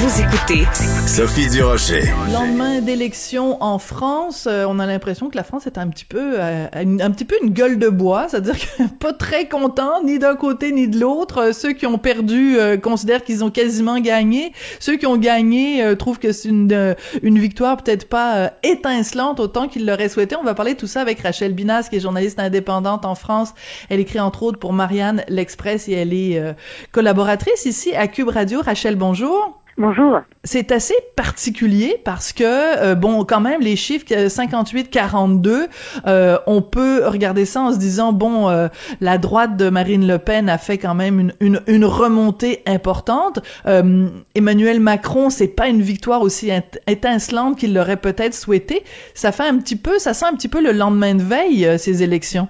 Vous écoutez Sophie Durocher. Lendemain d'élection en France, euh, on a l'impression que la France est un petit peu euh, une- un petit peu une gueule de bois, c'est-à-dire que pas très content ni d'un côté ni de l'autre. Euh, Ceux qui ont perdu euh, considèrent qu'ils ont quasiment gagné. Ceux qui ont gagné euh, trouvent que c'est une euh, une victoire peut-être pas euh, étincelante autant qu'ils l'auraient souhaité. On va parler de tout ça avec Rachel Binas qui est journaliste indépendante en France. Elle écrit entre autres pour Marianne l'Express et elle est euh, collaboratrice ici à Cube Radio. Rachel, bonjour. Bonjour. C'est assez particulier parce que euh, bon quand même les chiffres 58 42 euh, on peut regarder ça en se disant bon euh, la droite de Marine Le Pen a fait quand même une une, une remontée importante. Euh, Emmanuel Macron c'est pas une victoire aussi étincelante qu'il l'aurait peut-être souhaité. Ça fait un petit peu ça sent un petit peu le lendemain de veille ces élections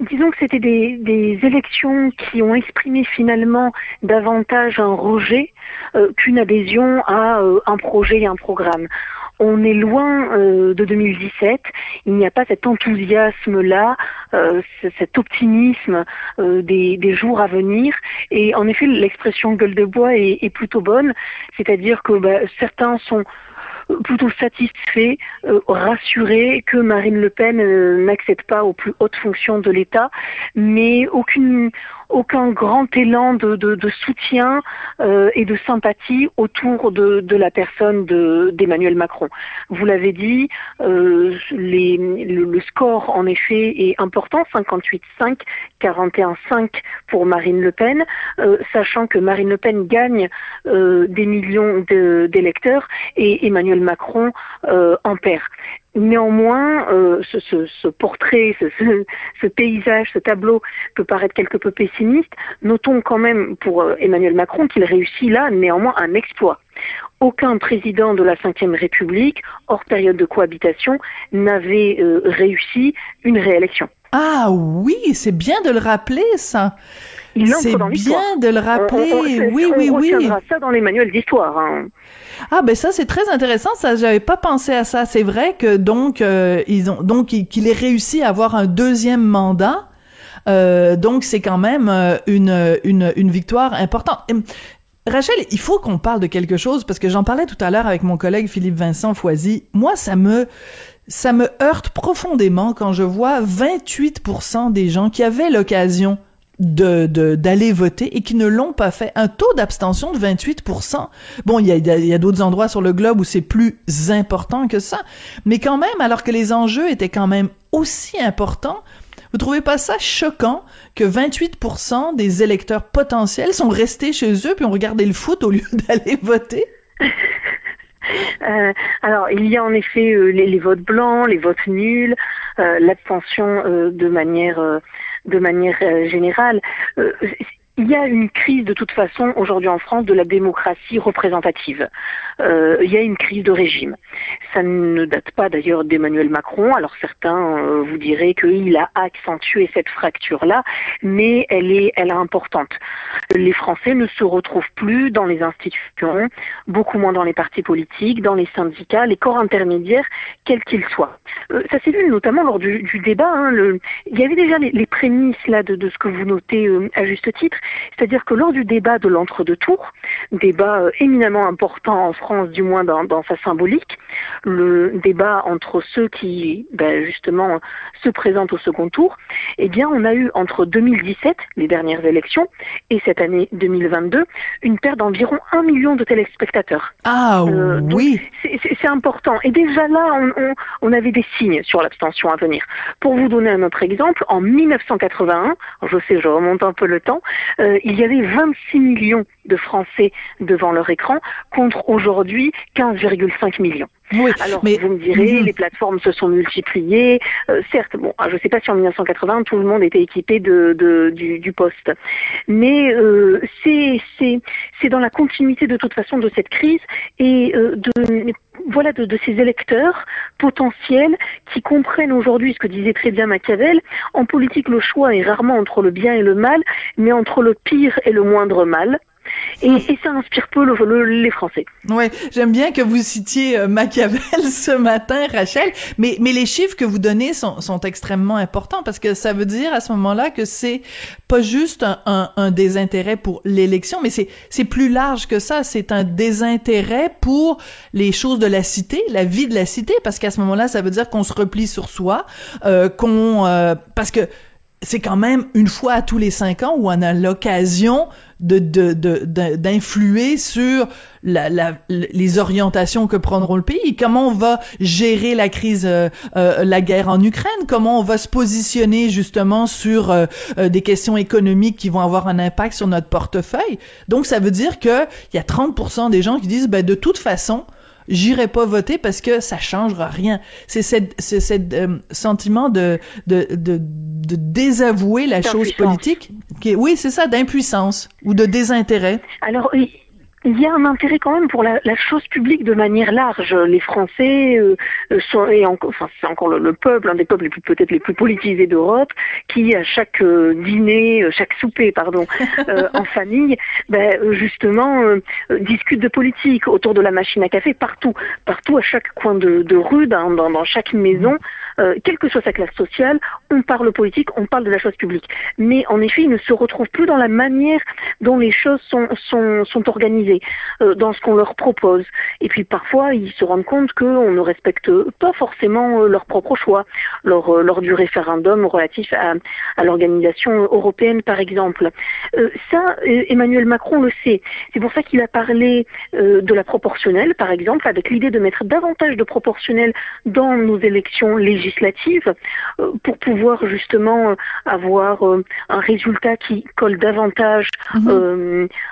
Disons que c'était des, des élections qui ont exprimé finalement davantage un rejet euh, qu'une adhésion à euh, un projet et un programme. On est loin euh, de 2017, il n'y a pas cet enthousiasme-là, euh, cet optimisme euh, des, des jours à venir. Et en effet, l'expression gueule de bois est, est plutôt bonne, c'est-à-dire que bah, certains sont plutôt satisfaits, euh, rassurés que Marine Le Pen euh, n'accède pas aux plus hautes fonctions de l'État, mais aucune, aucun grand élan de, de, de soutien euh, et de sympathie autour de, de la personne de- d'Emmanuel Macron. Vous l'avez dit, euh, les, le, le score en effet est important, 58-5, 41-5 pour Marine Le Pen, euh, sachant que Marine Le Pen gagne euh, des millions d'électeurs et Emmanuel Macron euh, en perd. Néanmoins, euh, ce, portrait, ce paysage, ce tableau peut paraître quelque peu pessimiste. Notons quand même pour euh, Emmanuel Macron qu'il réussit là néanmoins un exploit. Aucun président de la Ve République, hors période de cohabitation, n'avait euh, réussi une réélection. Ah oui c'est bien de le rappeler ça c'est bien de le rappeler On- on- oui on oui oui ça dans les manuels d'histoire. hein. Ah ben ça c'est très intéressant, ça j'avais pas pensé à ça. C'est vrai que donc euh, ils ont donc il- qu'il ait réussi à avoir un deuxième mandat. Euh, donc c'est quand même euh, une une une victoire importante. Hum, Rachel, il faut qu'on parle de quelque chose parce que j'en parlais tout à l'heure avec mon collègue Philippe Vincent Foisy. Moi ça me ça me heurte profondément quand je vois 28% des gens qui avaient l'occasion d'aller voter et qui ne l'ont pas fait. Un taux d'abstention de 28%. Bon, il y a, y a d'autres endroits sur le globe où c'est plus important que ça, mais quand même, alors que les enjeux étaient quand même aussi importants, vous trouvez pas ça choquant que 28% des électeurs potentiels sont restés chez eux puis ont regardé le foot au lieu d'aller voter? Euh, alors, il y a en effet euh, les, votes blancs, les votes nuls, euh, l'abstention de manière de manière générale. Il y a une crise de toute façon aujourd'hui en France de la démocratie représentative. Euh, il y a une crise de régime. Ça ne date pas d'ailleurs d'Emmanuel Macron. Alors certains euh, vous diraient qu'il a accentué cette fracture-là, mais elle est, elle est importante. Les Français ne se retrouvent plus dans les institutions, beaucoup moins dans les partis politiques, dans les syndicats, les corps intermédiaires, quels qu'ils soient. Euh, ça s'est vu notamment lors du, débat. hein, le- il y avait déjà les, prémices là de, ce que vous notez à juste titre, c'est-à-dire que lors du débat de l'entre-deux tours, débat euh, éminemment important en France, du moins dans, dans sa symbolique, le débat entre ceux qui ben, justement se présentent au second tour, eh bien on a eu entre 2017, les dernières élections, et cette année 2022, une perte d'environ un million de téléspectateurs. Ah Euh, oui. C'est- important. Et déjà là, on, on- on avait des signes sur l'abstention à venir. Pour vous donner un autre exemple, en 1981, je sais, je remonte un peu le temps, euh, il y avait 26 millions de Français devant leur écran contre aujourd'hui 15,5 millions. Oui, Alors, mais vous me direz, Mhm. les plateformes se sont multipliées. Euh, certes, bon, je ne sais pas si en 1980 tout le monde était équipé de, de- du, du poste, mais euh, c'est c'est c'est dans la continuité de toute façon de cette crise et euh, de voilà de, de ces électeurs potentiels qui comprennent aujourd'hui ce que disait très bien Machiavel. En politique, le choix est rarement entre le bien et le mal, mais entre le pire et le moindre mal. Et, et ça inspire peu le- le- les Français. Ouais, j'aime bien que vous citiez euh, Machiavel ce matin, Rachel, mais mais les chiffres que vous donnez sont sont extrêmement importants parce que ça veut dire à ce moment-là que c'est pas juste un, un, un désintérêt pour l'élection, mais c'est c'est plus large que ça, c'est un désintérêt pour les choses de la cité, la vie de la cité parce qu'à ce moment-là, ça veut dire qu'on se replie sur soi, euh, qu'on euh, parce que c'est quand même une fois à tous les cinq ans où on a l'occasion de d'influer sur les orientations que prendront le pays. Comment on va gérer la crise, euh, euh, la guerre en Ukraine? Comment on va se positionner justement sur euh, euh, des questions économiques qui vont avoir un impact sur notre portefeuille? Donc ça veut dire que il y a 30% des gens qui disent ben de toute façon j'irai pas voter parce que ça changera rien. C'est cette, c'est cette euh, sentiment de, de, de, de désavouer la chose politique. Qui est, oui, c'est ça, d'impuissance ou de désintérêt. Alors, il y a un intérêt quand même pour la, la chose publique de manière large. Les Français euh, euh, sont, et enfin, c'est encore le, le peuple, un des peuples les plus peut-être les plus politisés d'Europe, qui à chaque euh, dîner, euh, chaque souper, pardon, euh, en famille, ben, justement, discute de politique autour de la machine à café partout, partout à chaque coin de, de rue, dans, dans, dans chaque maison, euh, quelle que soit sa classe sociale, on parle politique, on parle de la chose publique. Mais en effet, ils ne se retrouvent plus dans la manière dont les choses sont, sont, sont organisées, euh, dans ce qu'on leur propose. Et puis parfois, ils se rendent compte qu'on ne respecte pas forcément euh, leur propre choix, lors, euh, lors du référendum relatif à, à l'organisation européenne, par exemple. Euh, ça, Emmanuel Macron le sait. C'est pour ça qu'il a parlé de la proportionnelle, par exemple, avec l'idée de mettre davantage de proportionnelle dans nos élections législatives euh, pour pouvoir justement euh, avoir euh, un résultat qui colle davantage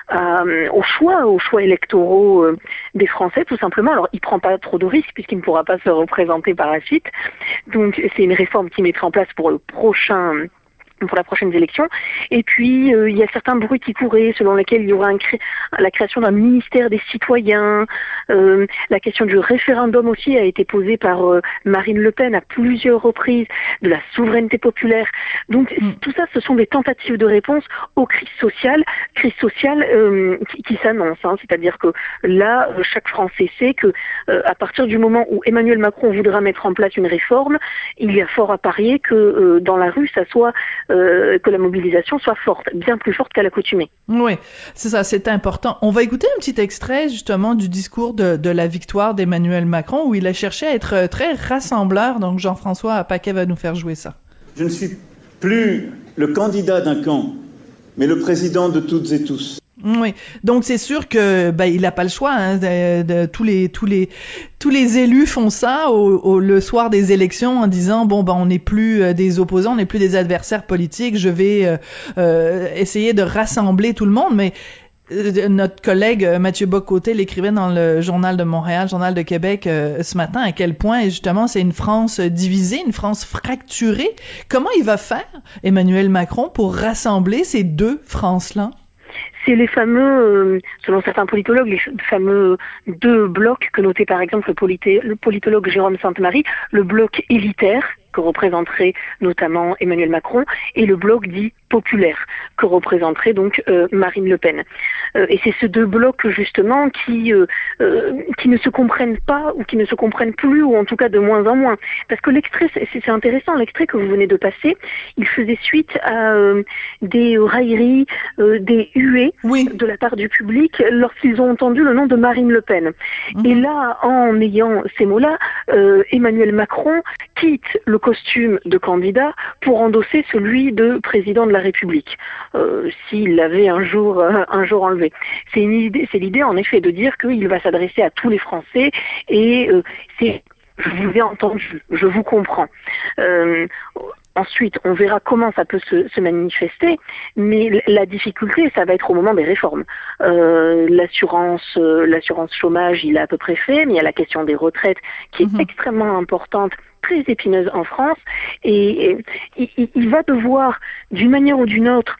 à- aux choix, aux choix électoraux des Français, tout simplement. Alors, il prend pas trop de risques puisqu'il ne pourra pas se représenter par la suite. Donc, c'est une réforme qui mettra en place pour le prochain pour la prochaine élection. Et puis, euh, il y a certains bruits qui couraient selon lesquels il y aura un cré- la création d'un ministère des citoyens. Euh, la question du référendum aussi a été posée par euh, Marine Le Pen à plusieurs reprises, de la souveraineté populaire. Donc, tout ça, ce sont des tentatives de réponse aux crises sociales, crises sociales qui, qui s'annoncent. hein. C'est-à-dire que là, chaque Français sait que à partir du moment où Emmanuel Macron voudra mettre en place une réforme, il y a fort à parier que dans la rue, ça soit euh, que la mobilisation soit forte, bien plus forte qu'à l'accoutumée. Oui, c'est ça, c'est important. On va écouter un petit extrait justement du discours de, de la victoire d'Emmanuel Macron où il a cherché à être euh, très rassembleur. Donc Jean-François Paquet va nous faire jouer ça. Je ne suis plus le candidat d'un camp, mais le président de toutes et tous. Oui, donc c'est sûr que ben il a pas le choix. Hein, de, de- tous les tous les tous les élus font ça au, au- le soir des élections en disant bon ben on n'est plus euh, des opposants, on n'est plus des adversaires politiques. Je vais euh, euh, essayer de rassembler tout le monde, mais euh, notre collègue Mathieu Bocoté l'écrivait dans le journal de Montréal, journal de Québec ce matin à quel point justement c'est une France divisée, une France fracturée. Comment il va faire Emmanuel Macron pour rassembler ces deux France-là? C'est les fameux, euh, selon certains politologues, les fameux deux blocs que notait par exemple le, politologue Jérôme Sainte-Marie, le bloc élitaire que représenterait notamment Emmanuel Macron et le bloc dit populaire que représenterait donc euh, Marine Le Pen. Euh, et c'est ces deux blocs justement qui euh, qui ne se comprennent pas ou qui ne se comprennent plus ou en tout cas de moins en moins. Parce que l'extrait, c'est intéressant, l'extrait que vous venez de passer, il faisait suite à des railleries, des huées Oui. de la part du public lorsqu'ils ont entendu le nom de Marine Le Pen. Et là, en ayant ces mots-là, Emmanuel Macron quitte le costume de candidat pour endosser celui de président de la République, euh, s'il l'avait un jour, euh, un jour enlevé. C'est une idée, c'est l'idée en effet de dire qu'il va s'adresser à tous les Français et euh, c'est je vous ai entendu, je vous comprends. Euh, Ensuite, on verra comment ça peut se, se, manifester, mais la difficulté, ça va être au moment des réformes. Euh, l'assurance, euh, l'assurance chômage, il est à peu près fait, mais il y a la question des retraites qui est mhm. extrêmement importante très épineuse en France. Et, il, va devoir, d'une manière ou d'une autre,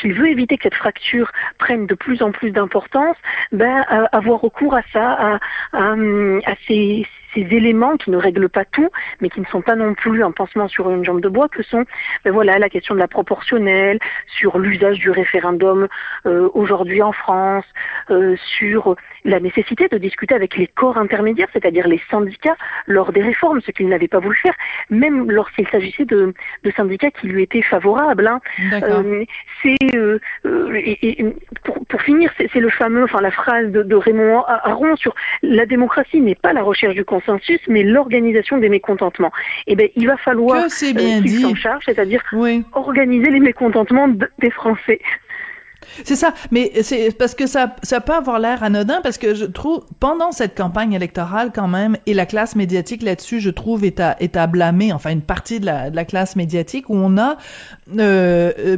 s'il veut éviter que cette fracture prenne de plus en plus d'importance, ben, euh, avoir recours à ça, à, à ces, ces éléments qui ne règlent pas tout, mais qui ne sont pas non plus un pansement sur une jambe de bois, que sont ben voilà la question de la proportionnelle, sur l'usage du référendum euh, aujourd'hui en France, euh, sur la nécessité de discuter avec les corps intermédiaires, c'est-à-dire les syndicats, lors des réformes, ce qu'ils n'avaient pas voulu faire, même lorsqu'il s'agissait de, de, syndicats qui lui étaient favorables. Hein. Euh, c'est euh, et, et pour, pour, finir, c'est le fameux, enfin la phrase de, de Raymond Aron sur la démocratie n'est pas la recherche du consensus, mais l'organisation des mécontentements. Eh ben, il va falloir qu'il euh, s'en charge, c'est-à-dire organiser les mécontentements des Français. C'est ça, mais c'est parce que ça, ça peut avoir l'air anodin parce que je trouve pendant cette campagne électorale quand même et la classe médiatique là-dessus, je trouve est à, est à blâmer, enfin une partie de la, de la classe médiatique où on a euh, euh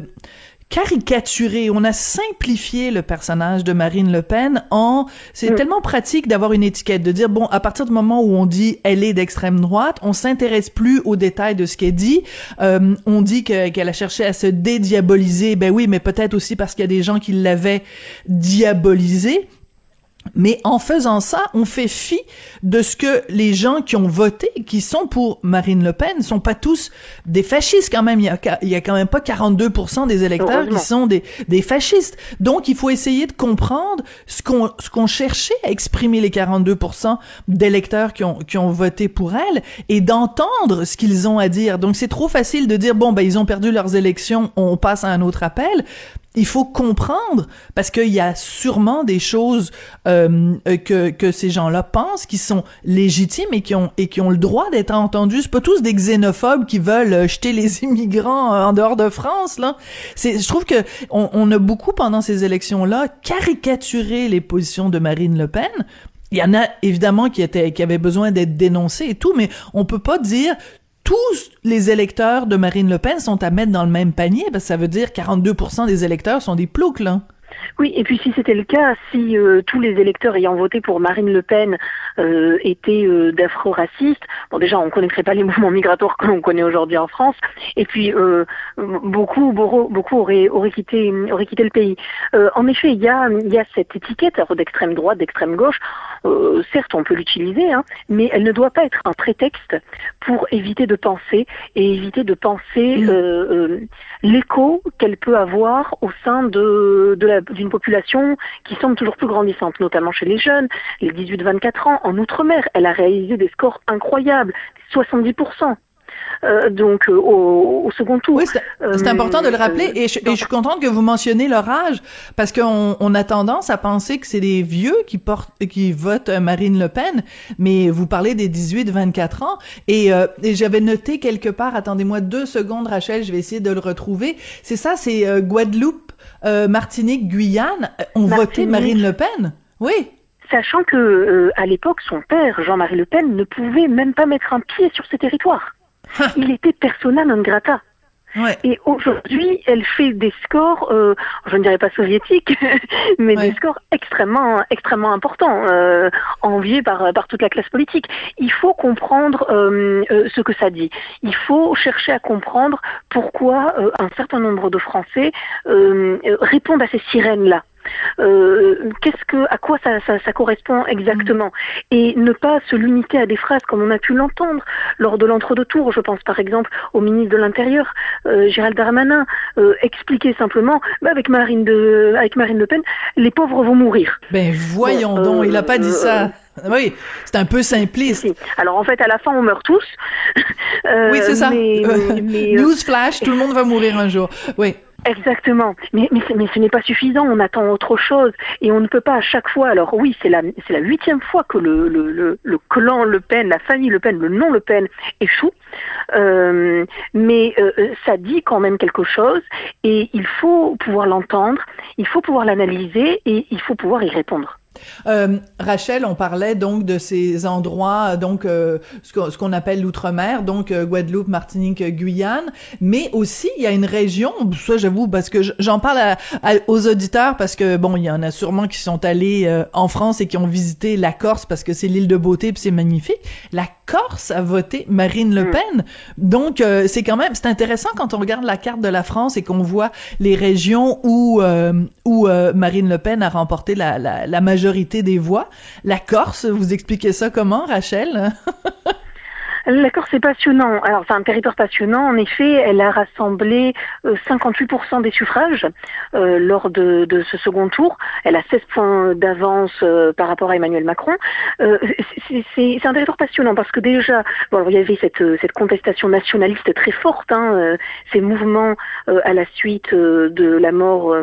caricaturé, on a simplifié le personnage de Marine Le Pen en c'est mm. tellement pratique d'avoir une étiquette de dire bon à partir du moment où on dit elle est d'extrême droite, on s'intéresse plus aux détails de ce qu'elle dit, euh, on dit qu'elle a cherché à se dédiaboliser, ben oui, mais peut-être aussi parce qu'il y a des gens qui l'avaient diabolisé. Mais en faisant ça, on fait fi de ce que les gens qui ont voté, qui sont pour Marine Le Pen, sont pas tous des fascistes quand même. Il y a, il y a quand même pas 42% des électeurs qui sont des, des fascistes. Donc, il faut essayer de comprendre ce qu'on ce qu'on cherchait à exprimer les 42% d'électeurs qui ont qui ont voté pour elle et d'entendre ce qu'ils ont à dire. Donc, c'est trop facile de dire bon ben ils ont perdu leurs élections, on passe à un autre appel il faut comprendre parce qu'il y a sûrement des choses euh, que, que ces gens-là pensent qui sont légitimes et qui ont et qui ont le droit d'être entendus. C'est pas tous des xénophobes qui veulent euh, jeter les immigrants en dehors de France là. C'est je trouve que on, on a beaucoup pendant ces élections-là caricaturé les positions de Marine Le Pen il y en a évidemment qui étaient qui avaient besoin d'être dénoncés et tout, mais on peut pas dire tous les électeurs de Marine Le Pen sont à mettre dans le même panier, parce que ça veut dire 42% des électeurs sont des ploucs, là. Oui, et puis si c'était le cas, si euh, tous les électeurs ayant voté pour Marine Le Pen euh, étaient euh, d'afro-racistes, bon déjà on ne connaîtrait pas les mouvements migratoires que l'on connaît aujourd'hui en France, et puis euh, beaucoup, beaucoup, auraient, auraient, quitté, auraient quitté le pays. en effet, il y a, y a cette étiquette d'extrême droite, d'extrême gauche. certes, on peut l'utiliser, hein, mais elle ne doit pas être un prétexte pour éviter de penser et éviter de penser l'écho qu'elle peut avoir au sein de, de la d'une population qui semble toujours plus grandissante, notamment chez les jeunes, les 18-24 ans. En Outre-mer, elle a réalisé des scores incroyables, 70%. Euh, donc euh, au, second tour. Oui, c'est important de le rappeler et je, suis contente que vous mentionniez leur âge parce qu'on on a tendance à penser que c'est les vieux qui portent qui votent Marine Le Pen, mais vous parlez des 18-24 ans et, euh, et j'avais noté quelque part, attendez-moi deux secondes Rachel, je vais essayer de le retrouver. C'est ça, c'est Guadeloupe, Martinique, Guyane ont voté Marine Le Pen? Oui sachant que à l'époque son père Jean-Marie Le Pen ne pouvait même pas mettre un pied sur ces territoires. il était persona non grata. Et aujourd'hui, elle fait des scores, euh, je ne dirais pas soviétiques, mais des scores extrêmement, extrêmement importants, euh, enviés par, par toute la classe politique. Il faut comprendre euh, euh ce que ça dit. Il faut chercher à comprendre pourquoi euh, un certain nombre de Français euh, répondent à ces sirènes-là. Euh, qu'est-ce que, à quoi ça, ça, ça correspond exactement, et ne pas se limiter à des phrases comme on a pu l'entendre lors de l'entre-deux tours. Je pense par exemple au ministre de l'Intérieur, euh, Gérald Darmanin, euh, expliquer simplement, bah, avec Marine de, avec Marine Le Pen, les pauvres vont mourir. Ben voyons donc, il a pas dit ça. Oui, c'est un peu simpliste. Alors en fait, à la fin, on meurt tous. oui, c'est ça. Mais, mais, Newsflash, tout le monde va mourir un jour. Oui. Exactement, mais, mais, mais ce n'est pas suffisant, on attend autre chose et on ne peut pas à chaque fois, alors oui, c'est la, c'est la huitième fois que le, le, le, le, clan Le Pen, la famille Le Pen, le nom Le Pen échoue, euh, mais euh, ça dit quand même quelque chose et il faut pouvoir l'entendre, il faut pouvoir l'analyser et il faut pouvoir y répondre. Euh, Rachel, on parlait donc de ces endroits, donc euh, ce qu'on appelle l'outre-mer, donc euh, Guadeloupe, Martinique, Guyane, mais aussi il y a une région, ça j'avoue parce que j'en parle aux auditeurs parce que bon, il y en a sûrement qui sont allés euh, en France et qui ont visité la Corse parce que c'est l'île de beauté puis c'est magnifique. La Corse a voté Marine Le mm. Pen, donc c'est quand même c'est intéressant quand on regarde la carte de la France et qu'on voit les régions où où Marine Le Pen a remporté la, la, la majorité La Corse, vous expliquez ça comment, Rachel? La Corse est passionnant. Alors c'est un territoire passionnant. En effet, elle a rassemblé 58% euh, des suffrages euh, lors de, ce second tour. Elle a 16 points d'avance euh, par rapport à Emmanuel Macron. c'est un territoire passionnant parce que déjà, bon, il y avait cette, cette contestation nationaliste très forte, hein, ces mouvements à la suite de la mort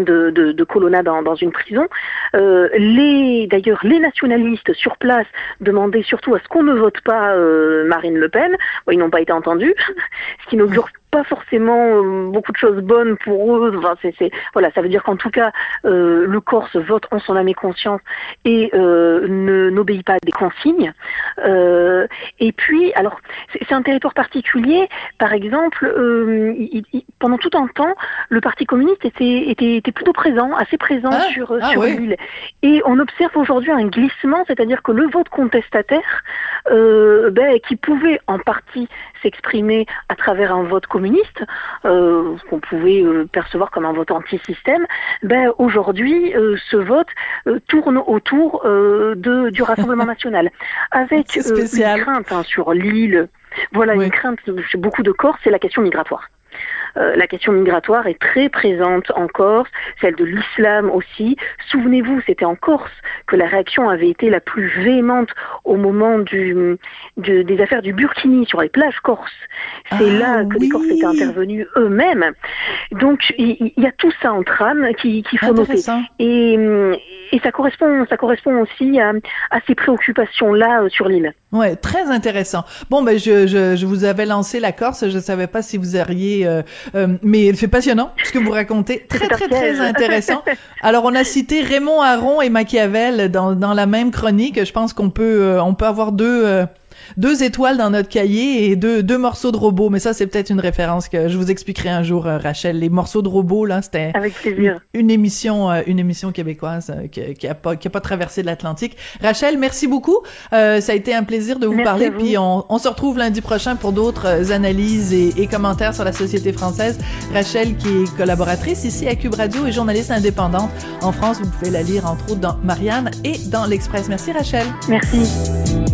de, Colonna dans, dans, une prison. Euh, les d'ailleurs les nationalistes sur place demandaient surtout à ce qu'on ne vote pas euh, Marine Le Pen. ils n'ont pas été entendus, ce qui n'augure pas forcément euh, beaucoup de choses bonnes pour eux. Enfin, voilà, ça veut dire qu'en tout cas, euh, le Corse vote en son âme et conscience et euh, n'obéit pas à des consignes. Euh, et puis, alors, c'est, un territoire particulier. Par exemple, pendant tout un temps, le Parti communiste était, était, était plutôt présent, assez présent ah, sur, ah sur l'île. Et on observe aujourd'hui un glissement, c'est-à-dire que le vote contestataire, ben, qui pouvait en partie s'exprimer à travers un vote communiste, euh, qu'on pouvait euh, percevoir comme un vote anti-système, ben, aujourd'hui, euh, ce vote tourne autour de, du Rassemblement national, avec une crainte hein, sur l'île. Voilà, une crainte chez beaucoup de corps, c'est la question migratoire. Euh, la question migratoire est très présente en Corse, celle de l'islam aussi. Souvenez-vous, c'était en Corse que la réaction avait été la plus véhémente au moment du, des affaires du Burkini sur les plages corses. C'est ah là que les Corses étaient intervenus eux-mêmes. Donc il y, a tout ça en trame qu'il faut noter. Et, et ça correspond, ça correspond aussi à, à ces préoccupations-là euh, sur l'île. Ouais, très intéressant. Bon, ben je, je, je, vous avais lancé la Corse, je savais pas si vous auriez, euh, euh, mais c'est passionnant ce que vous racontez, très très très intéressant. Alors on a cité Raymond Aron et Machiavel dans, dans la même chronique. Je pense qu'on peut euh, on peut avoir deux deux étoiles dans notre cahier et deux, deux morceaux de robots. Mais ça, c'est peut-être une référence que je vous expliquerai un jour, euh, Rachel. Les morceaux de robots, là, c'était une, émission, euh, une émission québécoise euh, qui, qui, a pas, qui a pas traversé l'Atlantique. Rachel, merci beaucoup. ça a été un plaisir de vous parler. Puis on, on, se retrouve lundi prochain pour d'autres analyses et, et, commentaires sur la société française. Rachel, qui est collaboratrice ici à Cube Radio et journaliste indépendante en France. Vous pouvez la lire entre autres dans Marianne et dans l'Express. Merci, Rachel. Merci.